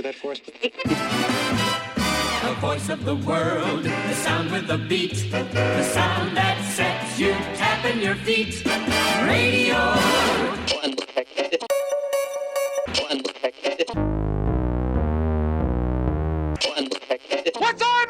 answer that for us? The voice of the world, the sound with the beat, the sound that sets you tapping your feet. Radio. What time is it? Ow!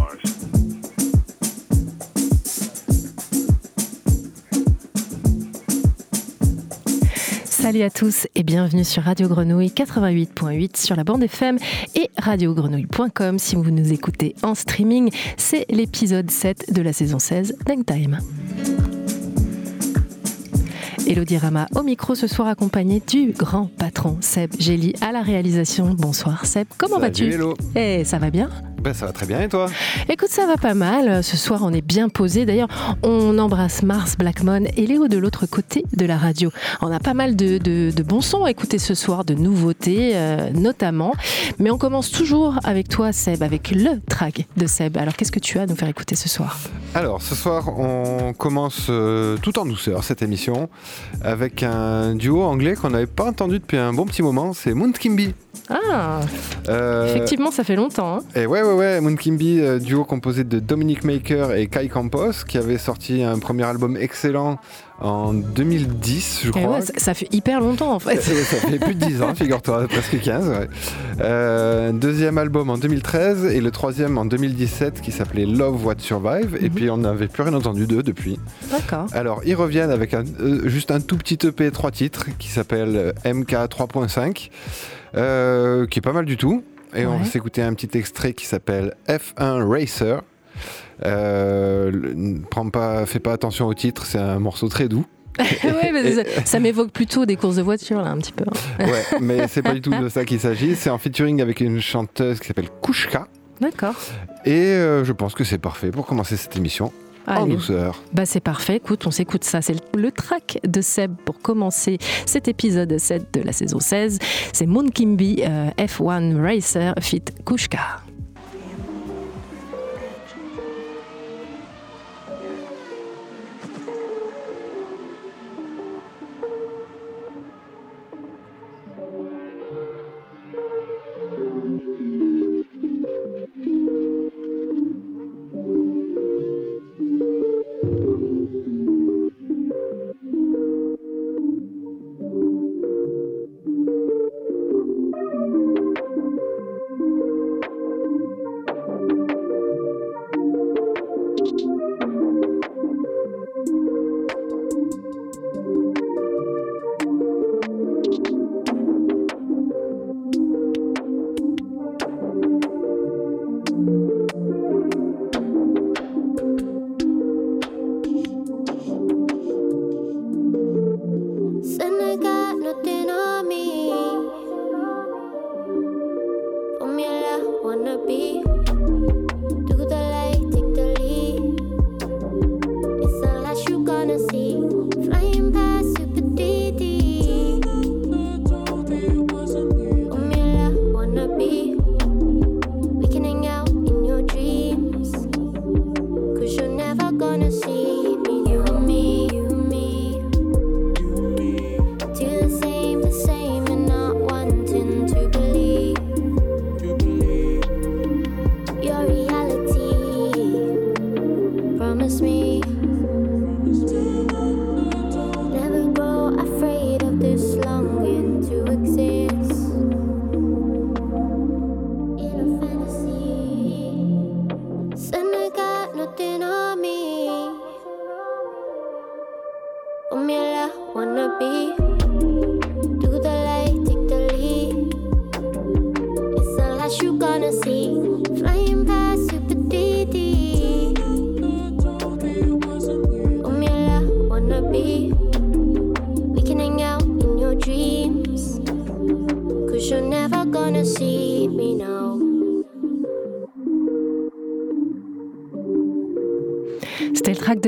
Salut à tous et bienvenue sur Radio Grenouille 88.8 sur la bande FM et radiogrenouille.com si vous nous écoutez en streaming. C'est l'épisode 7 de la saison 16 d'Hangtime. Elodie Rama au micro ce soir accompagnée du grand patron Seb Gély à la réalisation. Bonsoir Seb, comment vas-tu? Hello. Eh, ça va bien? Ben, ça va très bien et toi? Écoute, ça va pas mal. Ce soir, on est bien posé. D'ailleurs, on embrasse Mars Blackmon et Léo de l'autre côté de la radio. On a pas mal de, de- de bons sons à écouter ce soir, de nouveautés euh, notamment. Mais on commence toujours avec toi, Seb, avec le track de Seb. Alors, qu'est-ce que tu as à nous faire écouter ce soir? Alors, ce soir, on commence euh, tout en douceur cette émission avec un duo anglais qu'on n'avait pas entendu depuis un bon petit moment. C'est Moon Kimby. Ah, Euh, effectivement, ça fait longtemps. hein. Et ouais, ouais, ouais, Moon Kimby, euh, duo composé de Dominic Maker et Kai Campos, qui avait sorti un premier album excellent en 2010, je crois. Eh ouais, ça, ça fait hyper longtemps en fait. Ça fait plus de 10 ans, figure-toi, presque 15. ouais. Euh, deuxième album en 2013 et le troisième en 2017 qui s'appelait Love What Survive. Et Mhm. puis on n'avait plus rien entendu d'eux depuis. D'accord. Alors ils reviennent avec un- euh, juste un tout petit EP 3 titres qui s'appelle MK 3.5, euh, qui est pas mal du tout. Et on va s'écouter un petit extrait qui s'appelle F1 Racer. Euh, prends pas, fais pas attention au titre, c'est un morceau très doux. ouais, mais ça, ça m'évoque plutôt des courses de voiture là, un petit peu. hein. Ouais, mais c'est pas du tout de ça qu'il s'agit. C'est en featuring avec une chanteuse qui s'appelle Kushka. D'accord. Et euh, je pense que c'est parfait pour commencer cette émission en Allez. douceur. Bah c'est parfait, écoute, on s'écoute ça. C'est le, le track de Seb pour commencer cet épisode 7 de la saison 16. C'est Moon Kimby, euh, F1 Racer fit Kushka.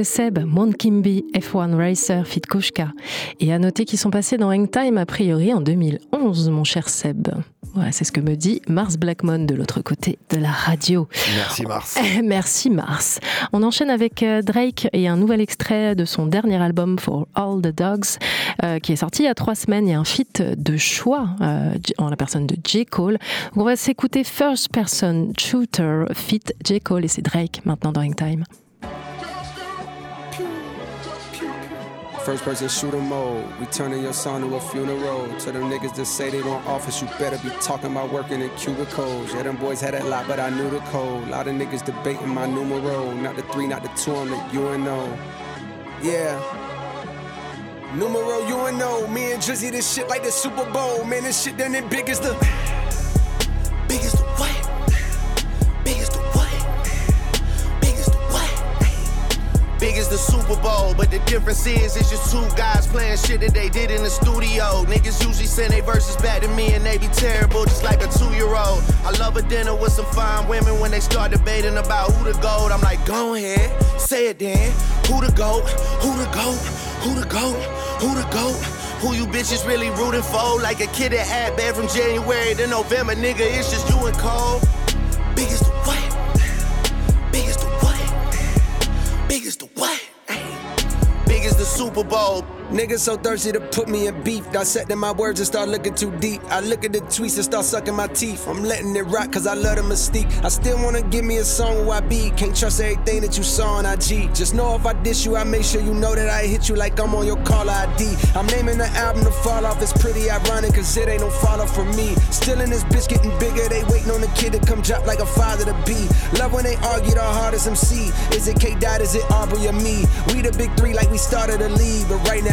De Seb, Kimby, F1 Racer, Fit Koshka. Et à noter qu'ils sont passés dans Hangtime a priori en 2011, mon cher Seb. Voilà, c'est ce que me dit Mars Blackmon de l'autre côté de la radio. Merci Mars. Merci Mars. On enchaîne avec euh, Drake et un nouvel extrait de son dernier album For All the Dogs euh, qui est sorti il y a trois semaines. Il y a un feat de choix euh, en la personne de J. Cole. On va s'écouter First Person Shooter feat J. Cole et c'est Drake maintenant dans Hangtime. First person shooter mode. We turning your son to a funeral. To them niggas that say they want office, you better be talking about working in cubicles. Yeah, them boys had that lot, but I knew the code. A Lot of niggas debating my numero. Not the three, not the two, I'm the UNO. Yeah. Numero UNO. Me and Drizzy, this shit like the Super Bowl. Man, this shit done it big as the. Big as the what? Big as the Super Bowl, but the difference is it's just two guys playing shit that they did in the studio. Niggas usually send their verses back to me and they be terrible, just like a two-year-old. I love a dinner with some fine women when they start debating about who the goat. I'm like, go ahead, say it then. Who the goat? Who the goat? Who the goat? Who the goat? Who you bitches really rooting for? Like a kid that had bad from January to November, nigga. It's just you and Cole. Big as the what? Big as the what? Big as the the Super Bowl. Niggas so thirsty to put me in beef. Dissecting my words and start looking too deep. I look at the tweets and start sucking my teeth. I'm letting it rock cause I love the mystique. I still wanna give me a song where I be. Can't trust everything that you saw on IG. Just know if I diss you, I make sure you know that I hit you like I'm on your call ID. I'm naming the album to fall off. It's pretty ironic cause it ain't no follow for me. Still in this bitch getting bigger. They waiting on the kid to come drop like a father to be. Love when they argue the hardest MC. Is it K Dot? Is it Aubrey or me? We the big three like we started a league. But right now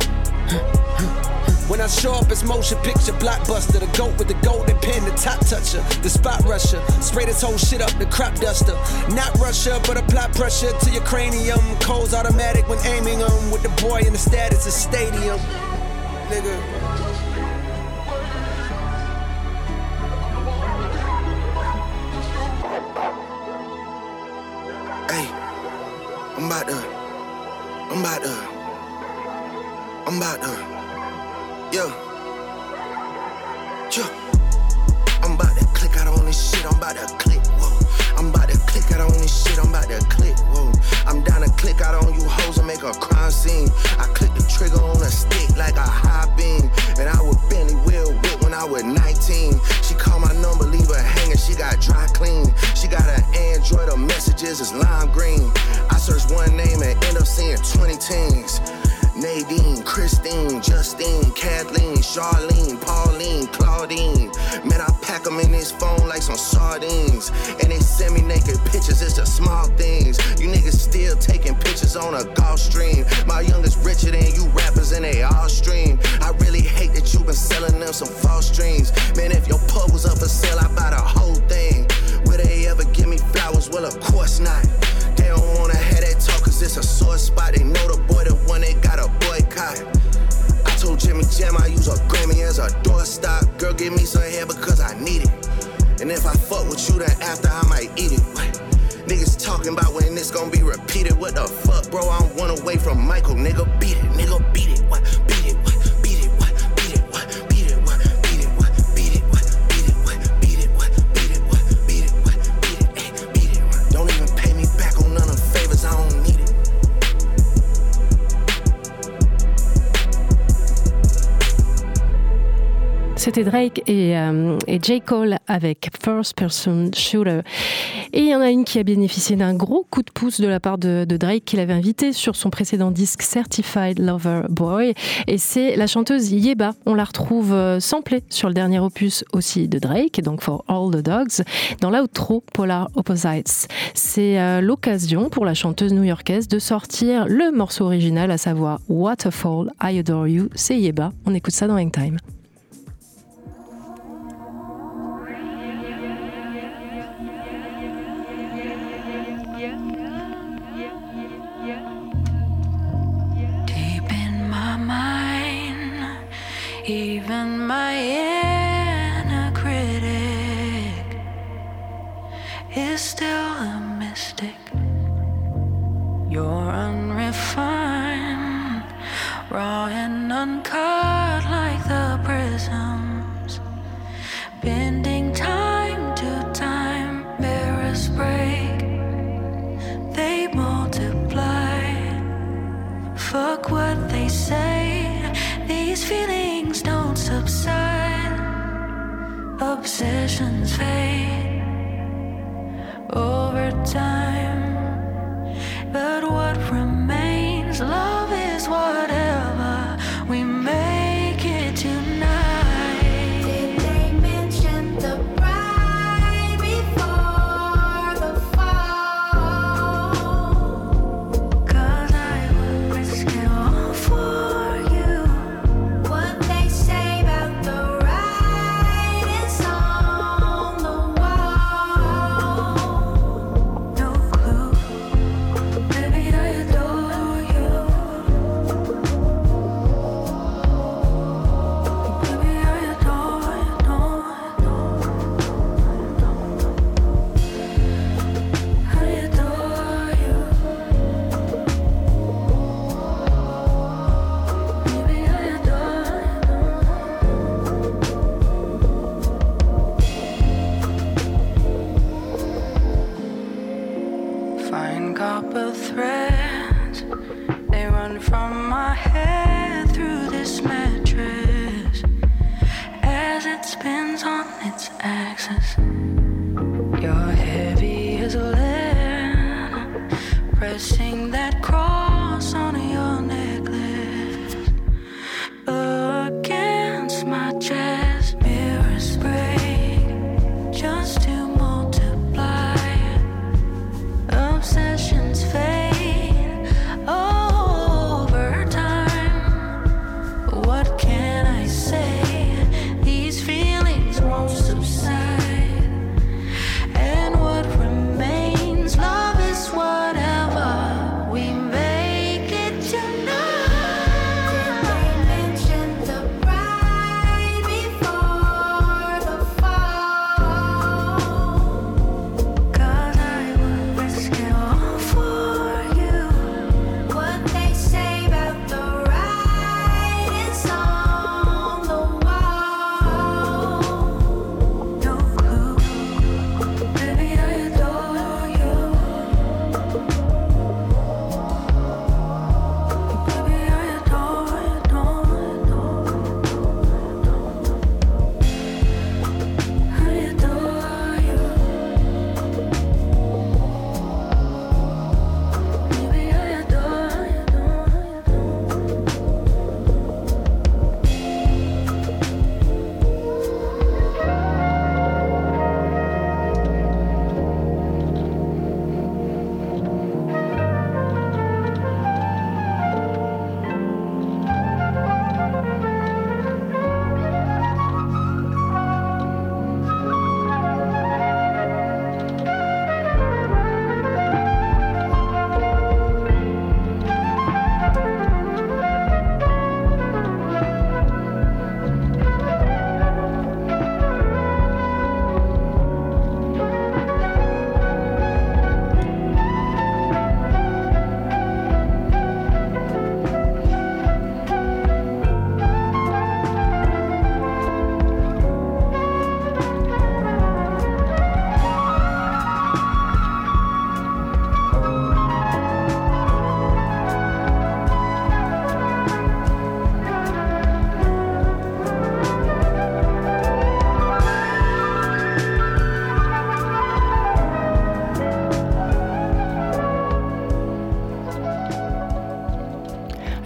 When I show up, it's motion picture blockbuster. The goat with the golden pen, the top toucher, the spot rusher. Spray this whole shit up, the crop duster. Not Russia, but apply pressure to your cranium. Codes automatic when aiming them. With the boy in the status of stadium. Nigga. I'm about to, I'm about to, I'm about to, yo, yo. I'm about to click out on this shit, I'm about to click, whoa. I'm about to click out on this shit, I'm about to click, whoa. I'm down to click out on you hoes and make a crime scene. I click the trigger on a stick like a high beam. And I would Bentley wheel whip when I was 19. She called my number, leave her hanging, she got dry clean. She got an Android, her messages is lime green. I search one name and end up seeing 20 teens. Nadine, Christine, Justine, Kathleen, Charlene, Pauline, Claudine. Man, I pack them in this phone like some sardines. And they send me naked pictures, it's the small things. You niggas still taking pictures on a golf stream. My youngest richer than you rappers and they all stream. I really hate that you been selling them some false dreams. Man, if your pub was up for sale, I'd buy the whole thing. Will they ever give me flowers? Well, of course not. It's a sore spot. They know the boy the one they got a boycott. I told Jimmy Jam I use a Grammy as a doorstop. Girl, give me some hair because I need it. And if I fuck with you, then after I might eat it. What? Niggas talking about when this gonna be repeated. What the fuck, bro? I'm one away from Michael. Nigga, beat it. Nigga, beat it. C'était Drake et, euh, et, J. Cole avec First Person Shooter. Et il y en a une qui a bénéficié d'un gros coup de pouce de la part de, Drake qu'il avait invité sur son précédent disque Certified Lover Boy. Et c'est la chanteuse Yeba. On la retrouve euh, samplée sur le dernier opus aussi de Drake, donc For All the Dogs, dans l'outro Polar Opposites. C'est euh, l'occasion pour la chanteuse new-yorkaise de sortir le morceau original, à savoir Waterfall, I Adore You. C'est Yeba. On écoute ça dans Hangtime. Even my inner critic is still a mystic. You're unrefined, raw and uncut like the prisms, bending time to time. Mirrors break, they multiply. Fuck what they say. These feelings don't subside. Obsessions fade over time. But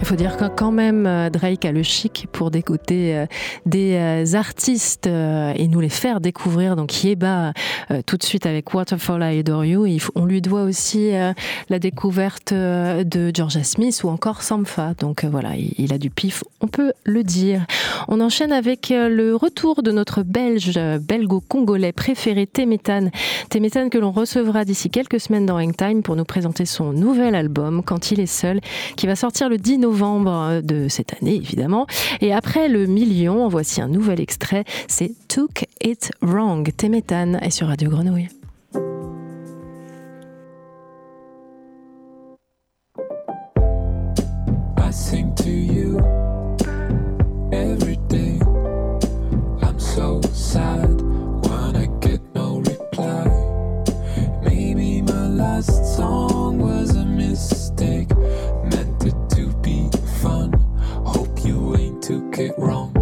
Il faut dire que quand même euh, Drake a le chic pour dégoter euh, des euh, artistes et nous les faire découvrir. Donc Yeba tout de suite avec Waterfall I Adore You. On lui doit aussi la découverte de Georgia Smith ou encore Sampha. Donc voilà, il, a du pif, on peut le dire. On enchaîne avec le retour de notre belge belgo-congolais préféré Temetan. Temetan que l'on recevra d'ici quelques semaines dans Hangtime pour nous présenter son nouvel album Quand il est seul qui va sortir le 10 novembre de cette année évidemment. Et après le million, voici un nouvel extrait, c'est Took It Wrong. Temetan est sur Radio Grenouille. It wrong.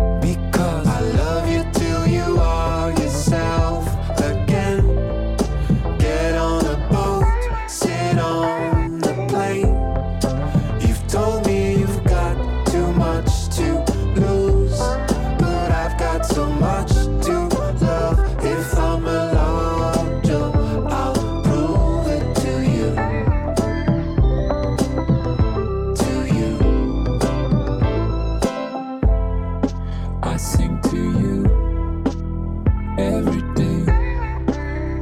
I sing to you every day.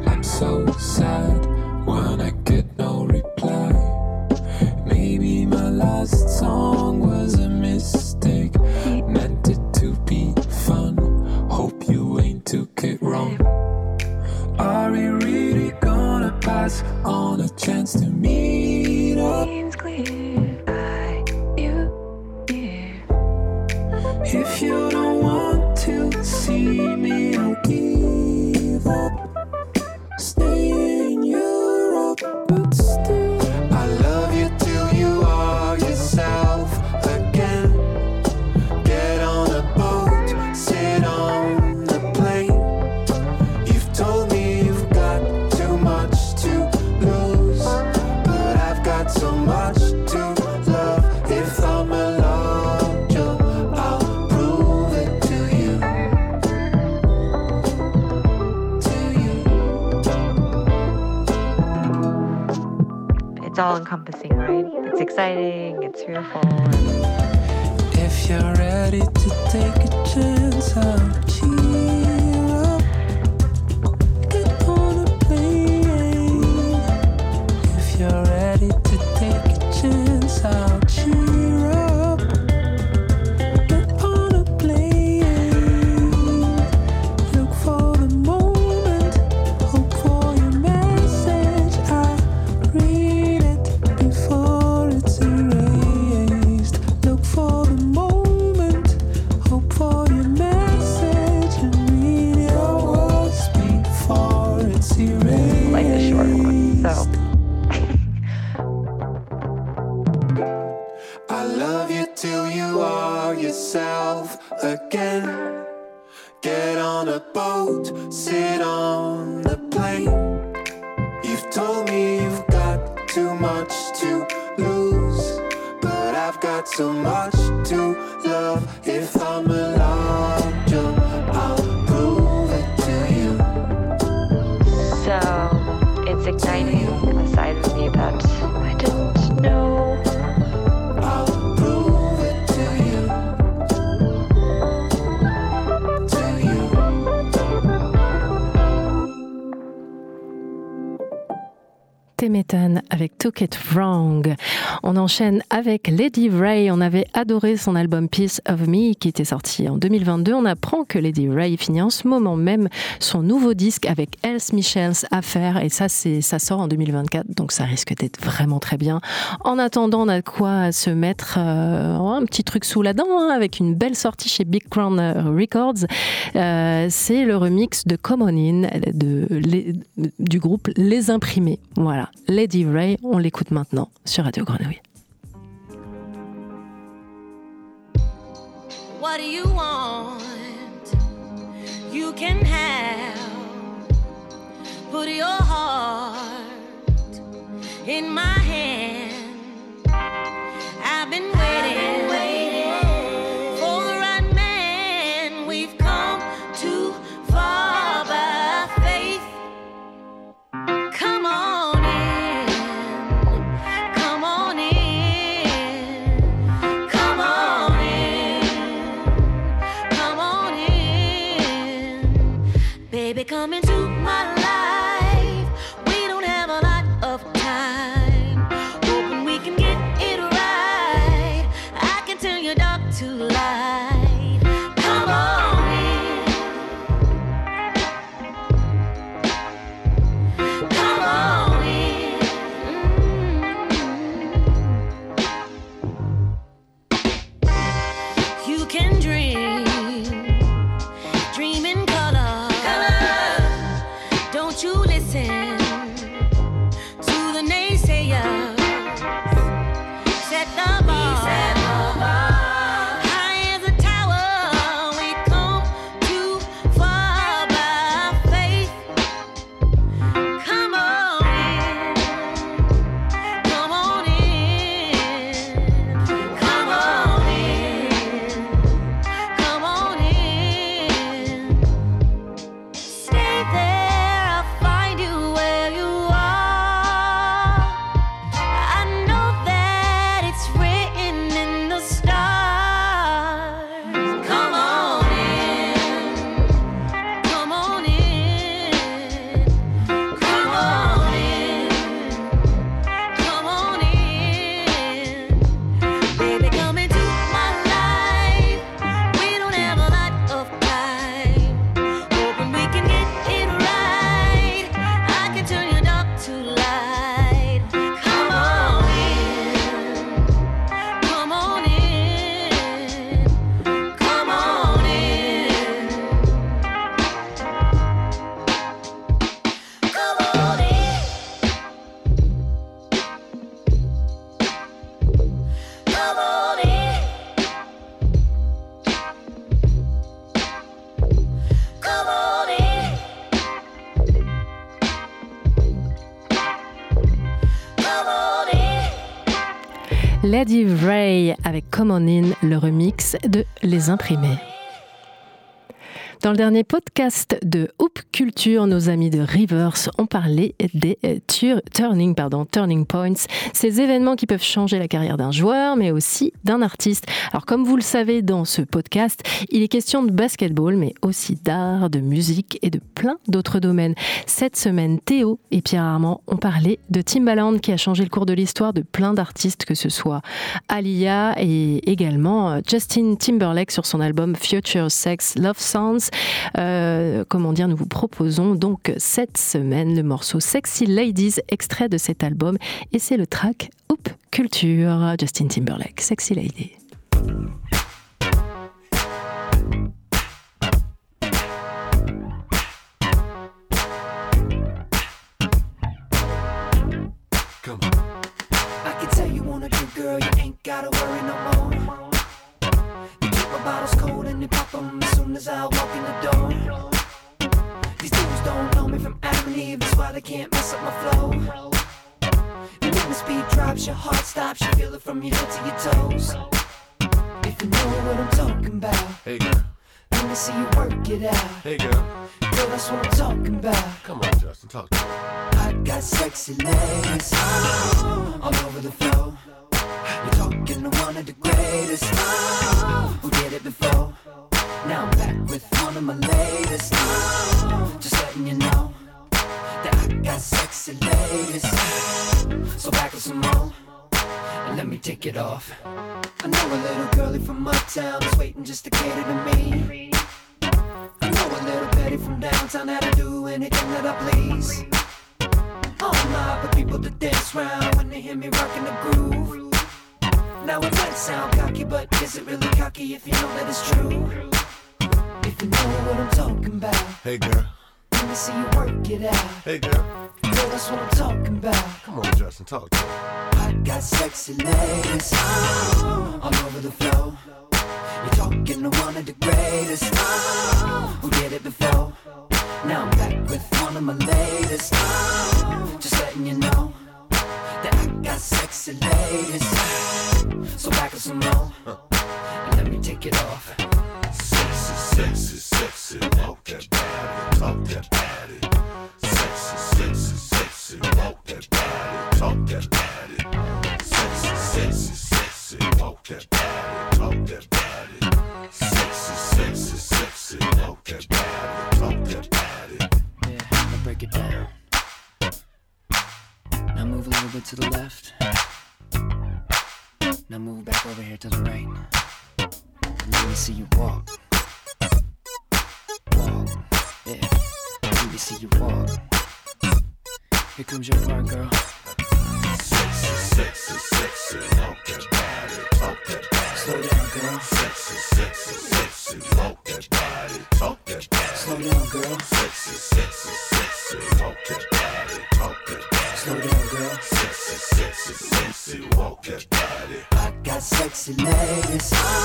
I'm so sad exciting, it's fearful. If you're ready to take a chance, I'll again. Get on a boat, sit on the plane. You've told me you've got too much to lose, but I've got so much to love. If I'm allowed, Temetan avec Took It Wrong. On enchaîne avec Lady Ray. On avait adoré son album Piece of Me qui était sorti en 2022. On apprend que Lady Ray finit en ce moment même son nouveau disque avec Else Michels à faire et ça, ça sort en 2024 donc ça risque d'être vraiment très bien. En attendant, on a quoi se mettre euh, un petit truc sous la dent hein, avec une belle sortie chez Big Crown Records. Euh, c'est le remix de Come On In du groupe Les Imprimés. Voilà, Lady Ray, on l'écoute maintenant sur Radio Grenouille. What do you want? You can have. Put your heart in my hand. Lady Ray avec Come On In, le remix de Les Imprimés. Dans le dernier podcast de Hoop Culture, nos amis de Rivers ont parlé des euh, tur- turning, pardon, turning points, ces événements qui peuvent changer la carrière d'un joueur, mais aussi d'un artiste. Alors, comme vous le savez dans ce podcast, il est question de basketball, mais aussi d'art, de musique et de plein d'autres domaines. Cette semaine, Théo et Pierre Armand ont parlé de Timbaland qui a changé le cours de l'histoire de plein d'artistes, que ce soit Alia et également euh, Justin Timberlake sur son album Future Sex Love Songs. Euh, comment dire, nous vous proposons donc cette semaine le morceau Sexy Ladies, extrait de cet album, et c'est le track Hoop Culture, Justin Timberlake, Sexy Lady. And pop them as soon as I walk in the door. These dudes don't know me from Adam and Eve, that's why they can't mess up my flow. And when the speed drops, your heart stops, you feel it from your head to your toes. If you know what I'm talking about, Hey girl, let me see you work it out. hey girl, Girl, that's what I'm talking about. come on, Justin, talk to me. I got sexy legs oh, all over the floor. You're talking to one of the greatest oh, who did it before. With one of my latest. Just letting you know that I got sexy ladies. So back with some more and let me take it off. I know a little girlie from uptown is waiting just to cater to me. I know a little Betty from downtown that'll do anything that I please. Oh my, but people to dance round when they hear me rocking the groove. Now it might sound cocky, but is it really cocky if you know that it's true? If you know what I'm talking about, Hey girl, let me see you work it out. hey girl, Girl, that's what I'm talking about. come on, Justin, talk to me. I got sexy ladies oh, all over the floor. You're talking to one of the greatest oh, who did it before. Now I'm back with one of my latest. Oh, just letting you know that I got sexy ladies. So back up some more. And let me take it off. Sexy, sexy, sexy. Walk that body, talk that body. Sexy, sexy, sexy. Walk that body, talk that body. Sexy, sexy, sexy. Walk that body, talk that body. Sexy, sexy, sexy. Walk that body, talk that body. Yeah, I'll break it down. Now move a little bit to the left. Now move back over here to the right. Let me see you walk. Walk. Yeah. Let me see you walk. Here comes your part, girl. Sexy, sexy, sexy, walk that body, talk that body. Slow down, girl. Sexy, sexy, sexy, walk that body, talk that body. Slow down, girl. Sexy, sexy, ladies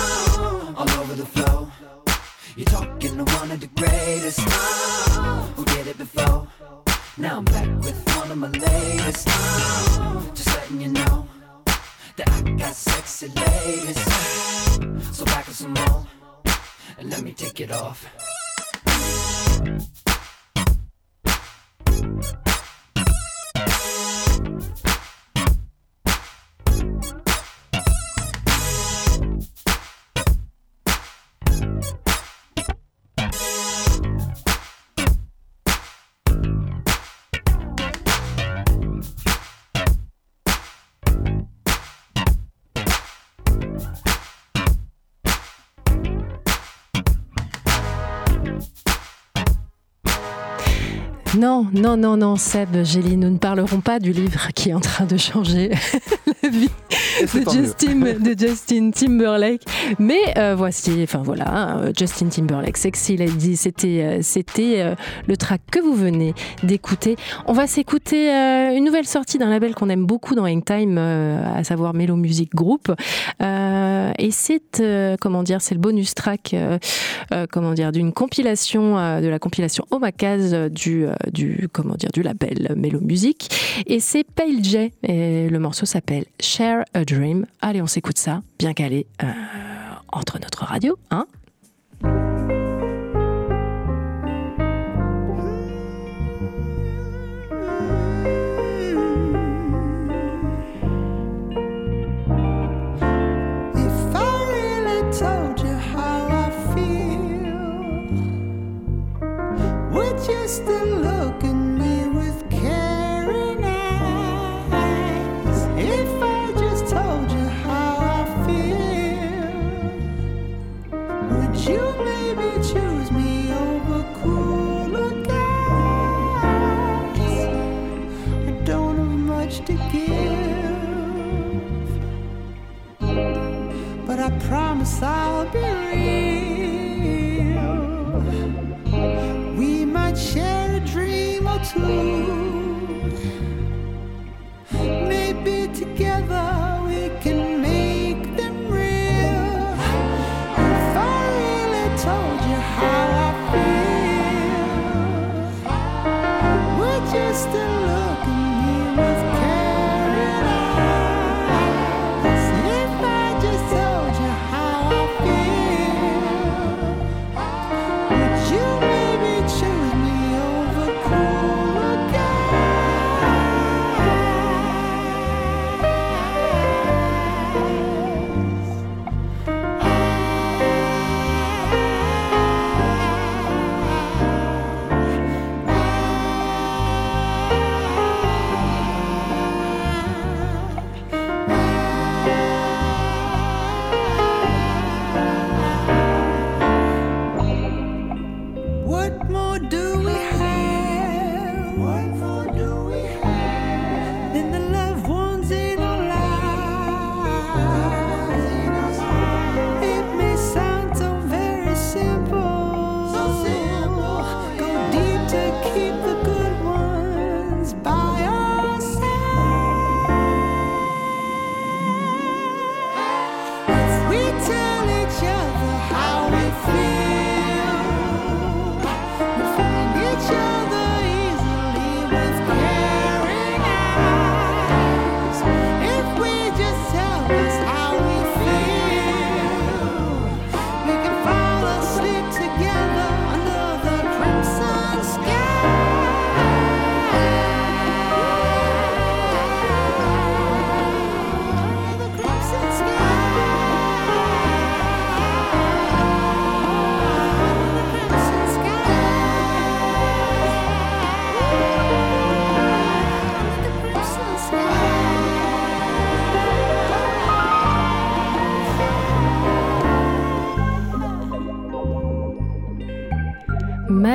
Non, non, non, Seb, Gélie, nous ne parlerons pas du livre qui est en train de changer vie de. Justin, de Justin Timberlake. Mais euh, voici, enfin voilà, euh, Justin Timberlake, Sexy Lady, c'était euh, c'était euh, le track que vous venez d'écouter. On va s'écouter euh, une nouvelle sortie d'un label qu'on aime beaucoup dans Hangtime, à savoir Mellow Music Group. Et c'est, comment dire, c'est le bonus track, comment dire, d'une compilation, de la compilation Omakaz euh, du, du, comment dire, du label Mellow Music. Et c'est Pale J. Et le morceau s'appelle Share a Dream. Allez, on s'écoute ça, bien calé euh, entre notre radio, hein.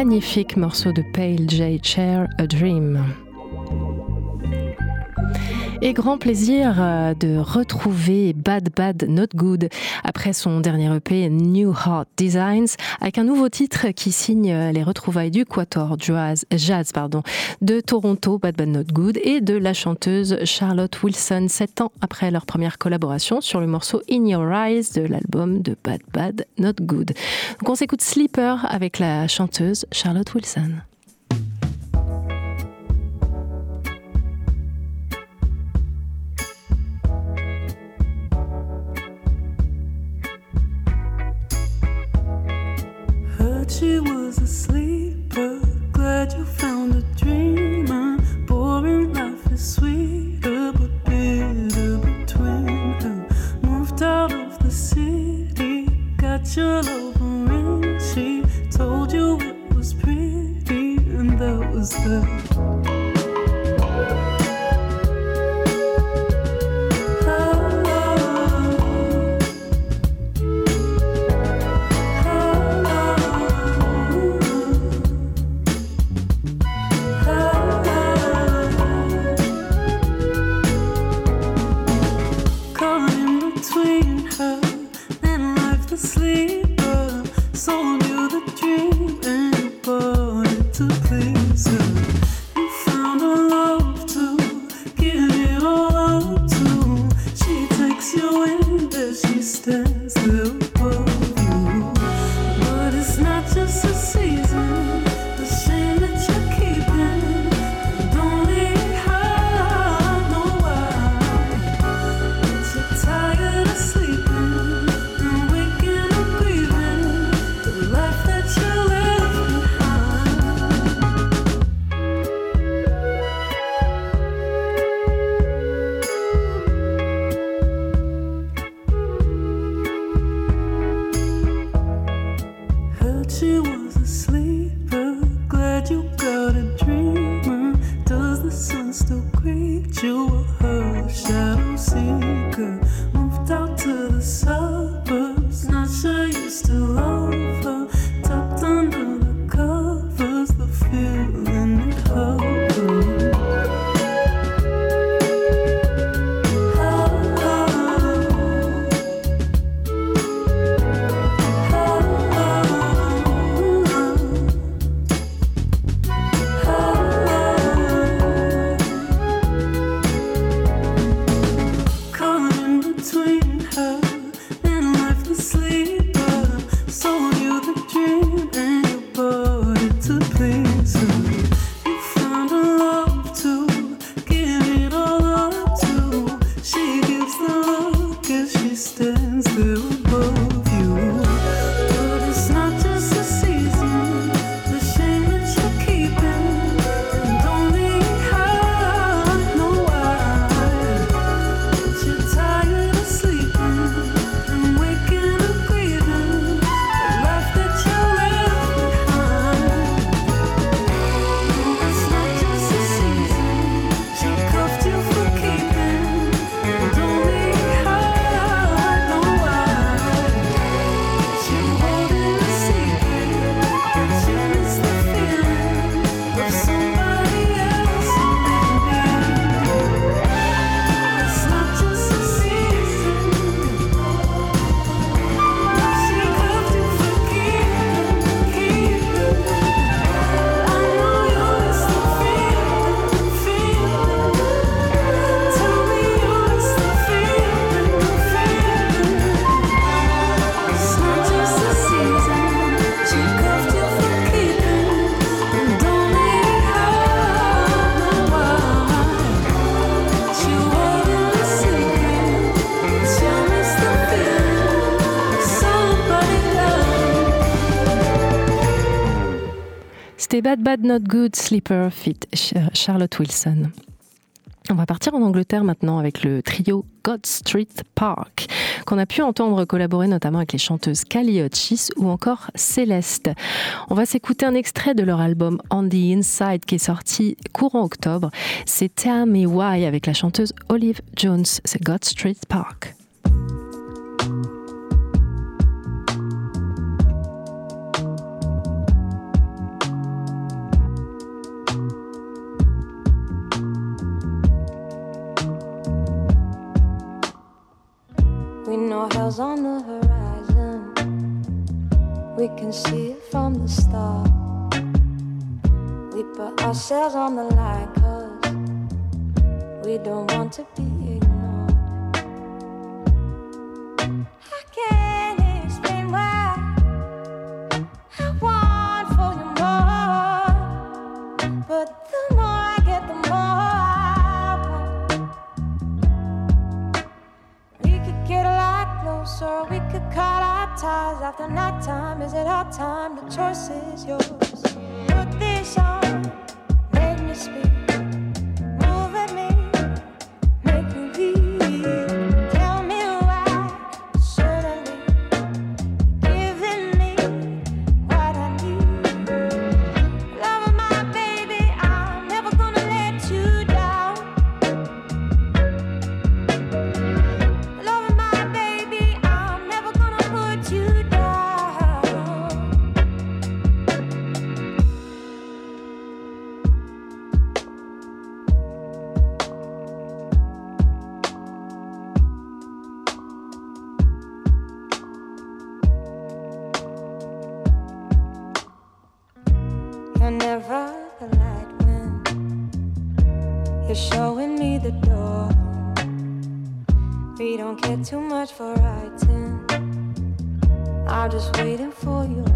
magnifique morceau de Pale J. Chair, A Dream. Et grand plaisir euh, de retrouver Bad Bad Not Good après son dernier EP New Heart Designs avec un nouveau titre qui signe euh, les retrouvailles du Quator Jazz, pardon, de Toronto, Bad Bad Not Good, et de la chanteuse Charlotte Wilson, sept ans après leur première collaboration sur le morceau In Your Eyes de l'album de Bad Bad Not Good. Donc on s'écoute Sleeper avec la chanteuse Charlotte Wilson. she was asleep. C'était Bad Bad Not Good Sleeper fit Charlotte Wilson. On va partir en Angleterre maintenant avec le trio God Street Park, qu'on a pu entendre collaborer notamment avec les chanteuses Callie Hutchis ou encore Céleste. On va s'écouter un extrait de leur album On the Inside qui est sorti courant octobre. C'est Tell Me Why avec la chanteuse Olive Jones, c'est God Street Park. We know hell's on the horizon. We can see it from the start. We put ourselves on the line, cause we don't want to be ignored. I can't closer, we could cut our ties after night time. Is it our time? The choice is yours. Put this on, make me speak. We too much for writing. I'm just waiting for your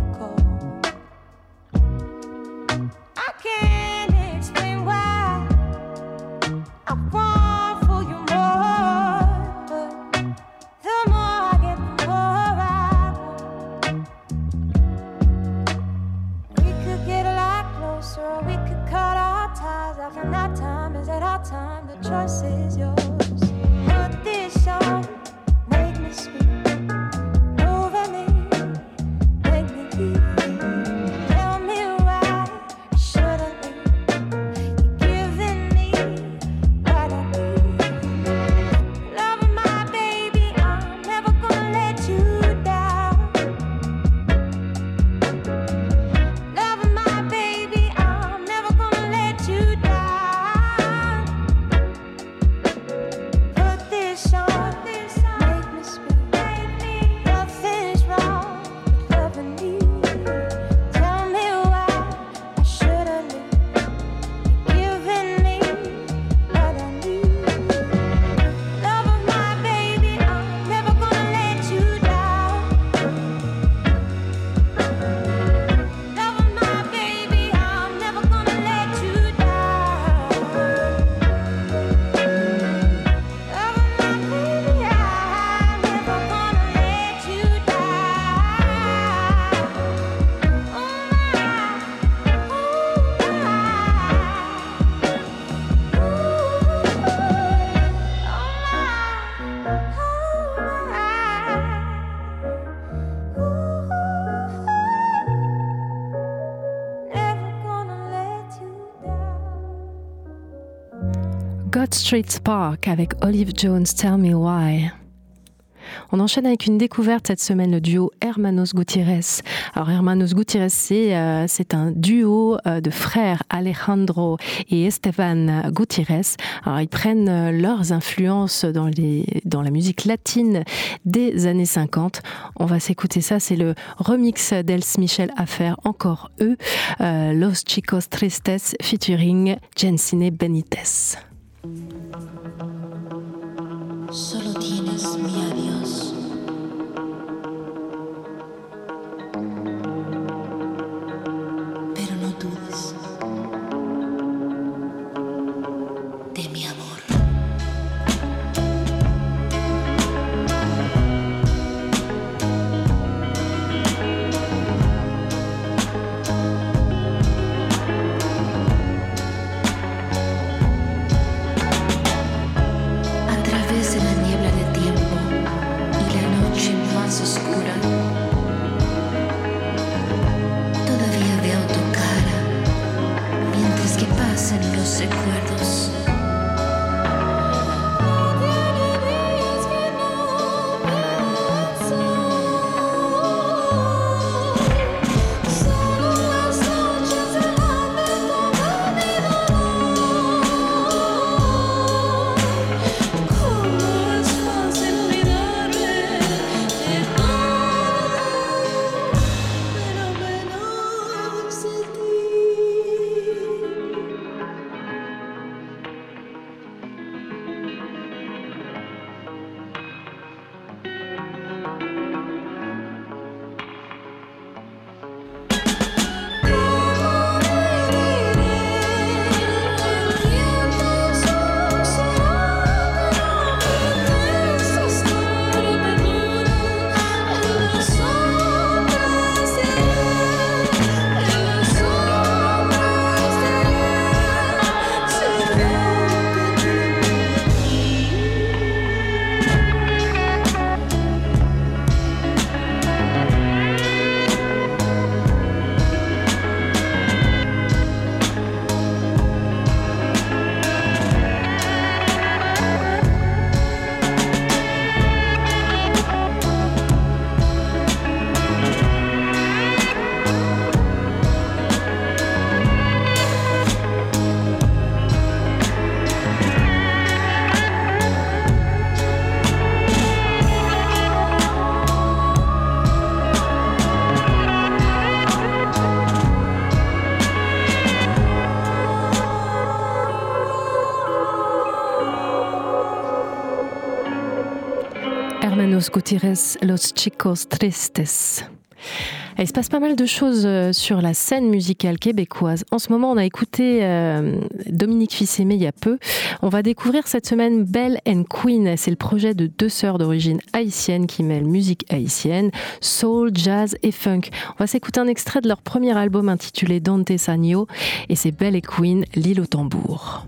Street Spark avec Olive Jones, Tell Me Why. On enchaîne avec une découverte cette semaine, le duo Hermanos Gutierrez. Alors Hermanos Gutierrez, c'est euh, un duo euh, de frères Alejandro et Esteban Gutierrez. Alors ils prennent euh, leurs influences dans, les, dans la musique latine des années 50. On va s'écouter ça, c'est le remix d'Els Michel Affair, encore eux, euh, Los Chicos Tristes featuring Jensine Benitez. Solo tienes mi Gutiérrez, Los Chicos Tristes. Il se passe pas mal de choses euh, sur la scène musicale québécoise. En ce moment, on a écouté euh, Dominique Fils-Aimé il y a peu. On va découvrir cette semaine Belle and Queen. C'est le projet de deux sœurs d'origine haïtienne qui mêlent musique haïtienne, soul, jazz et funk. On va s'écouter un extrait de leur premier album intitulé Dante Sagno et c'est Belle et Queen, l'île au tambour.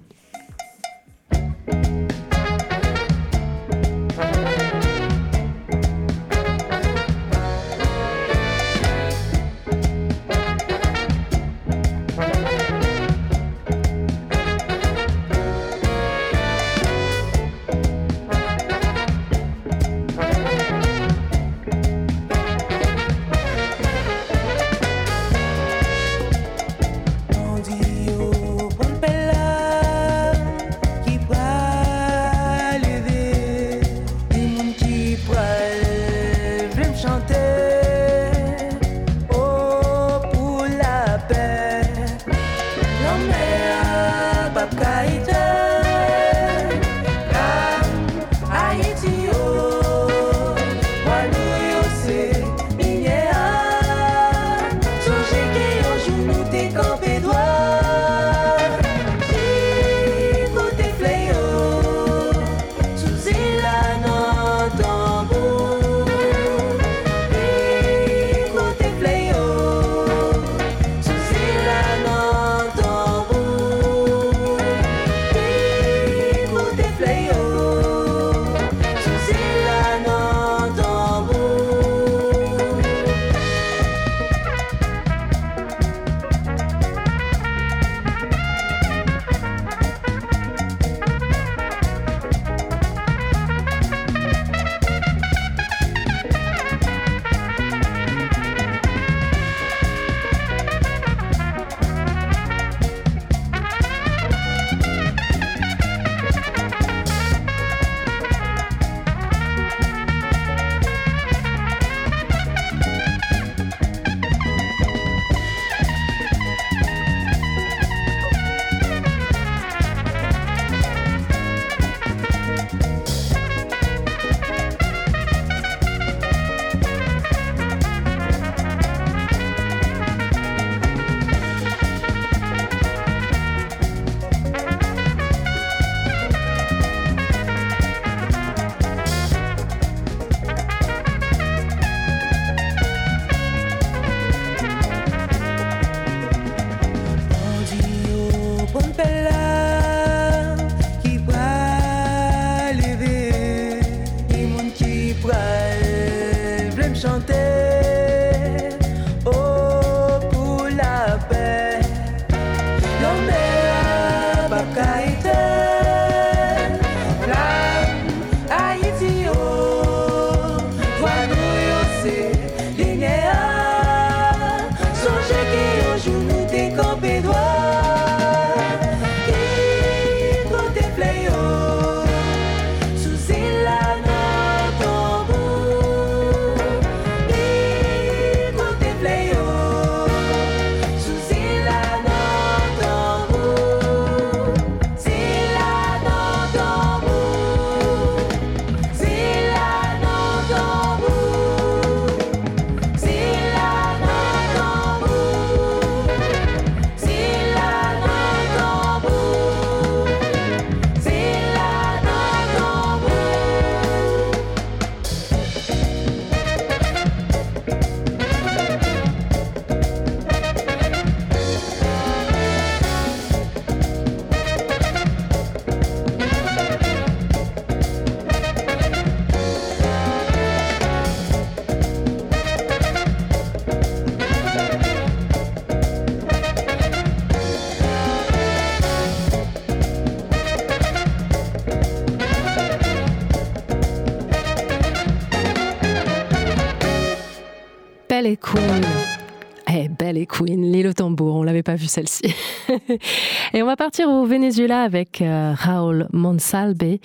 Celle-ci. et on va partir au Venezuela avec euh, Raúl Monsalve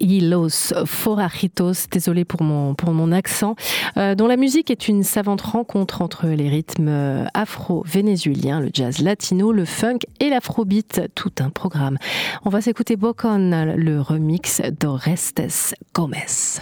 y Los Forajitos, désolé pour mon, pour mon accent, euh, dont la musique est une savante rencontre entre les rythmes euh, afro-vénézuéliens, le jazz latino, le funk et l'afrobeat, tout un programme. On va s'écouter Bocon, le remix d'Orestes Gomez.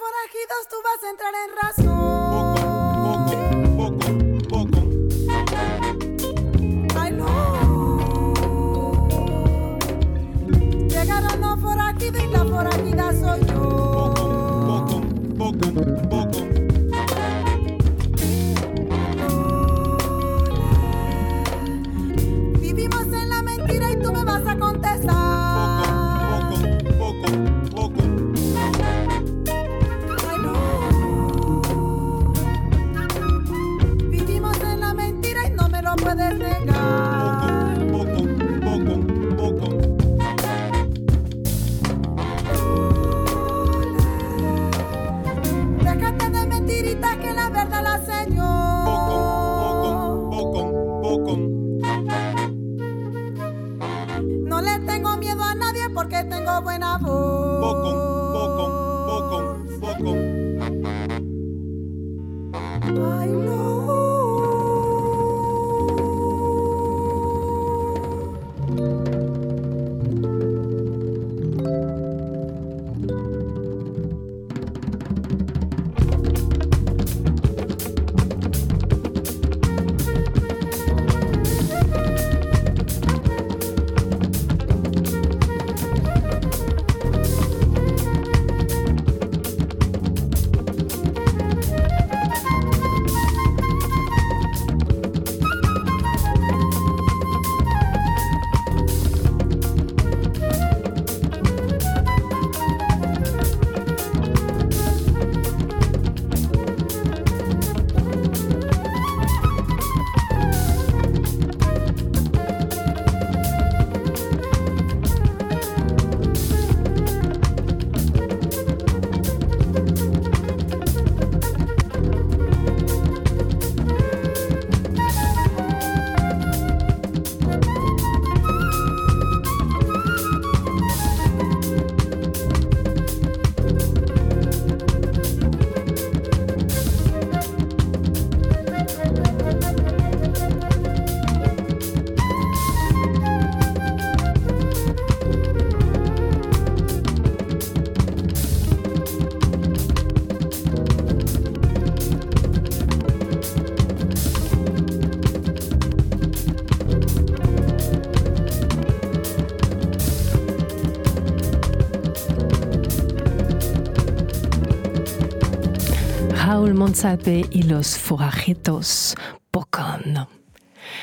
Forajidos tú vas a entrar en razón. Ay, no. Llegaron los forajidos y la forajida soy yo.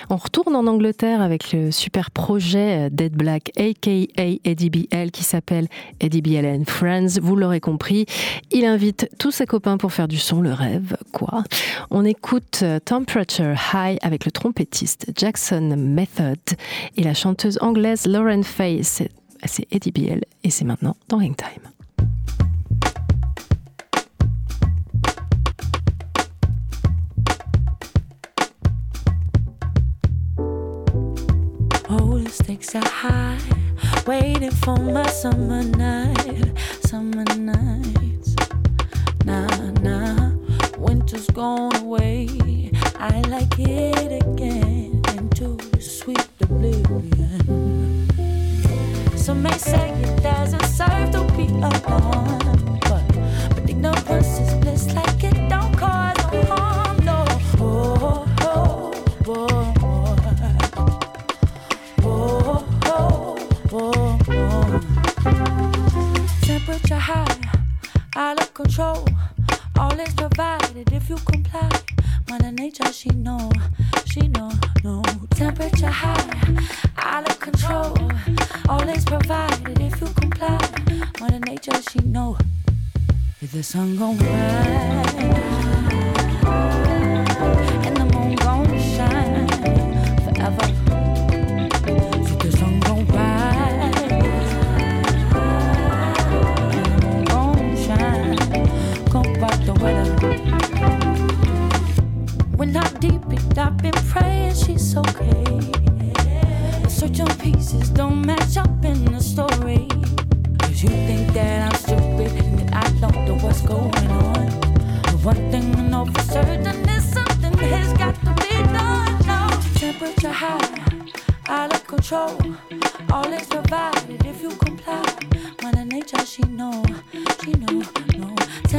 On retourne en Angleterre avec le super projet Dead Black, aka Eddie BL, qui s'appelle Eddie BL and Friends. Vous l'aurez compris, il invite tous ses copains pour faire du son, le rêve, quoi. On écoute Temperature High avec le trompettiste Jackson Method et la chanteuse anglaise Lauren Faye. C'est c'est Eddie BL et c'est maintenant dans Hangtime. Oh, stakes are high. Waiting for my summer night. Summer nights. Nah, nah. Winter's gone away. I like it again. Into sweet oblivion. Some may say it doesn't serve to be alone. But, but ignorance is bliss like it don't cause Temperature high, out of control. All is provided if you comply. Mother Nature, she know, she know, no. Temperature high, out of control. All is provided if you comply. Mother Nature, she know. If the sun gon' rise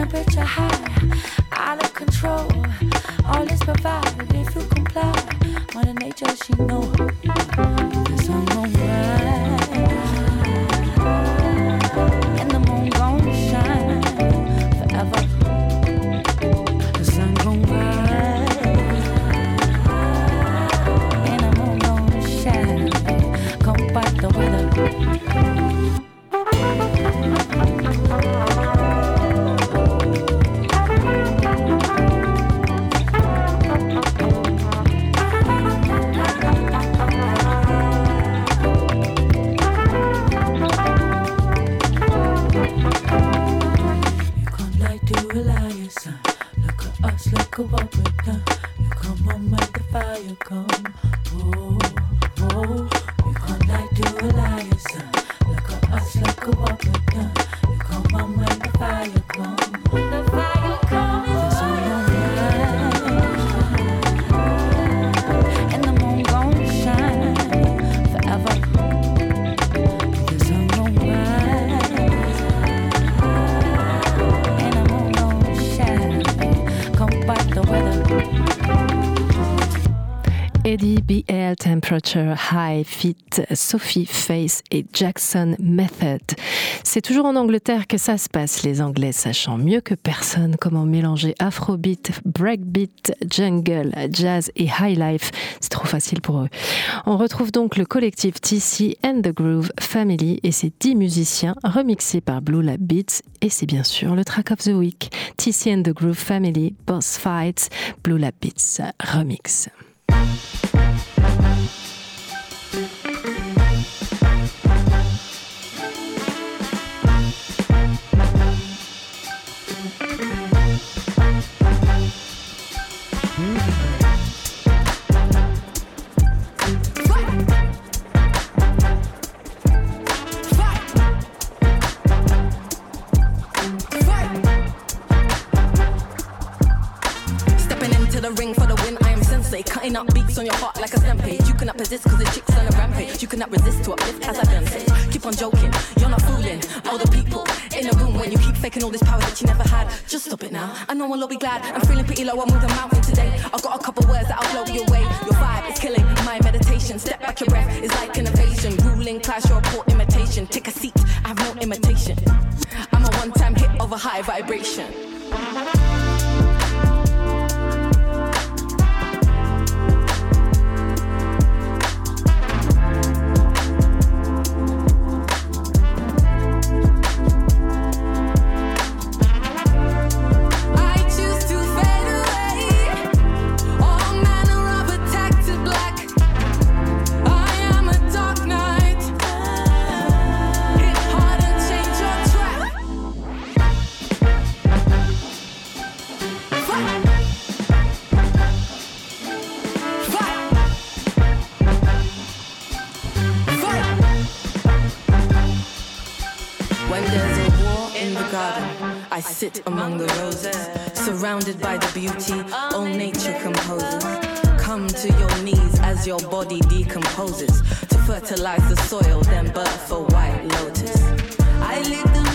temperature high out of control. All is provided Mother Nature, she know. Fire come. Oh. High Fit Sophie Face et Jackson Method. C'est toujours en Angleterre que ça se passe, les Anglais sachant mieux que personne comment mélanger Afrobeat, Breakbeat, Jungle, Jazz et High Life. C'est trop facile pour eux. On retrouve donc le collectif TC and the Groove Family et ses 10 musiciens remixés par Blue Lab Beats et c'est bien sûr le track of the week. TC and the Groove Family, Boss Fights, Blue Lab Beats remix. Up beats on your heart like a stampede. You cannot resist cause the chick's on a rampage. You cannot resist to uplift as I done. Keep on joking, you're not fooling. All the people in the room when you keep faking all this power that you never had. Just stop it now. I know we'll be glad. I'm feeling pretty low, I'm moving mountain today. I've got a couple words that I'll blow you away. Your vibe is killing my meditation. Step back, your breath is like an invasion. Ruling class, you're a poor imitation. Take a seat, I have no imitation. I'm a one time hit of a high vibration. Sit among the roses, surrounded by the beauty all nature composes. Come to your knees as your body decomposes to fertilize the soil, then birth a white lotus. I lit the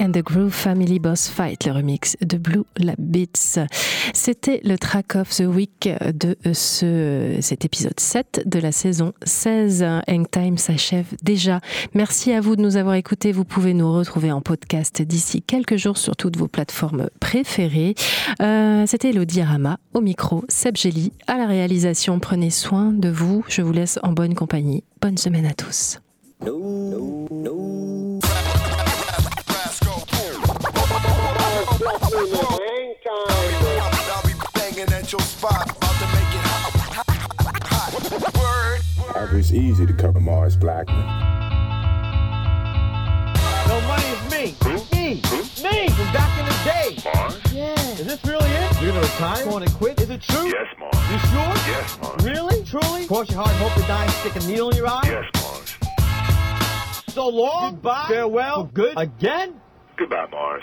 And the Groove Family Boss Fight, le remix de Blue Lab Beats. C'était le track of the week de ce, cet épisode 7 de la saison 16. Hang Time s'achève déjà. Merci à vous de nous avoir écoutés. Vous pouvez nous retrouver en podcast d'ici quelques jours sur toutes vos plateformes préférées. Euh, C'était Elodie Rama au micro, Seb Gély à la réalisation. Prenez soin de vous. Je vous laisse en bonne compagnie. Bonne semaine à tous. It's easy to cover Mars Blackmon. No money is me. Me. Me from back in the day. Mars? Yeah. Is this really it? You're gonna retire? Going to quit? Is it true? Yes, Mars. You sure? Yes, Mars. Really? Truly? Cross your heart and hope to die and stick a needle in your eye? Yes, Mars. So long. Goodbye. Farewell. For good. Again? Goodbye, Mars.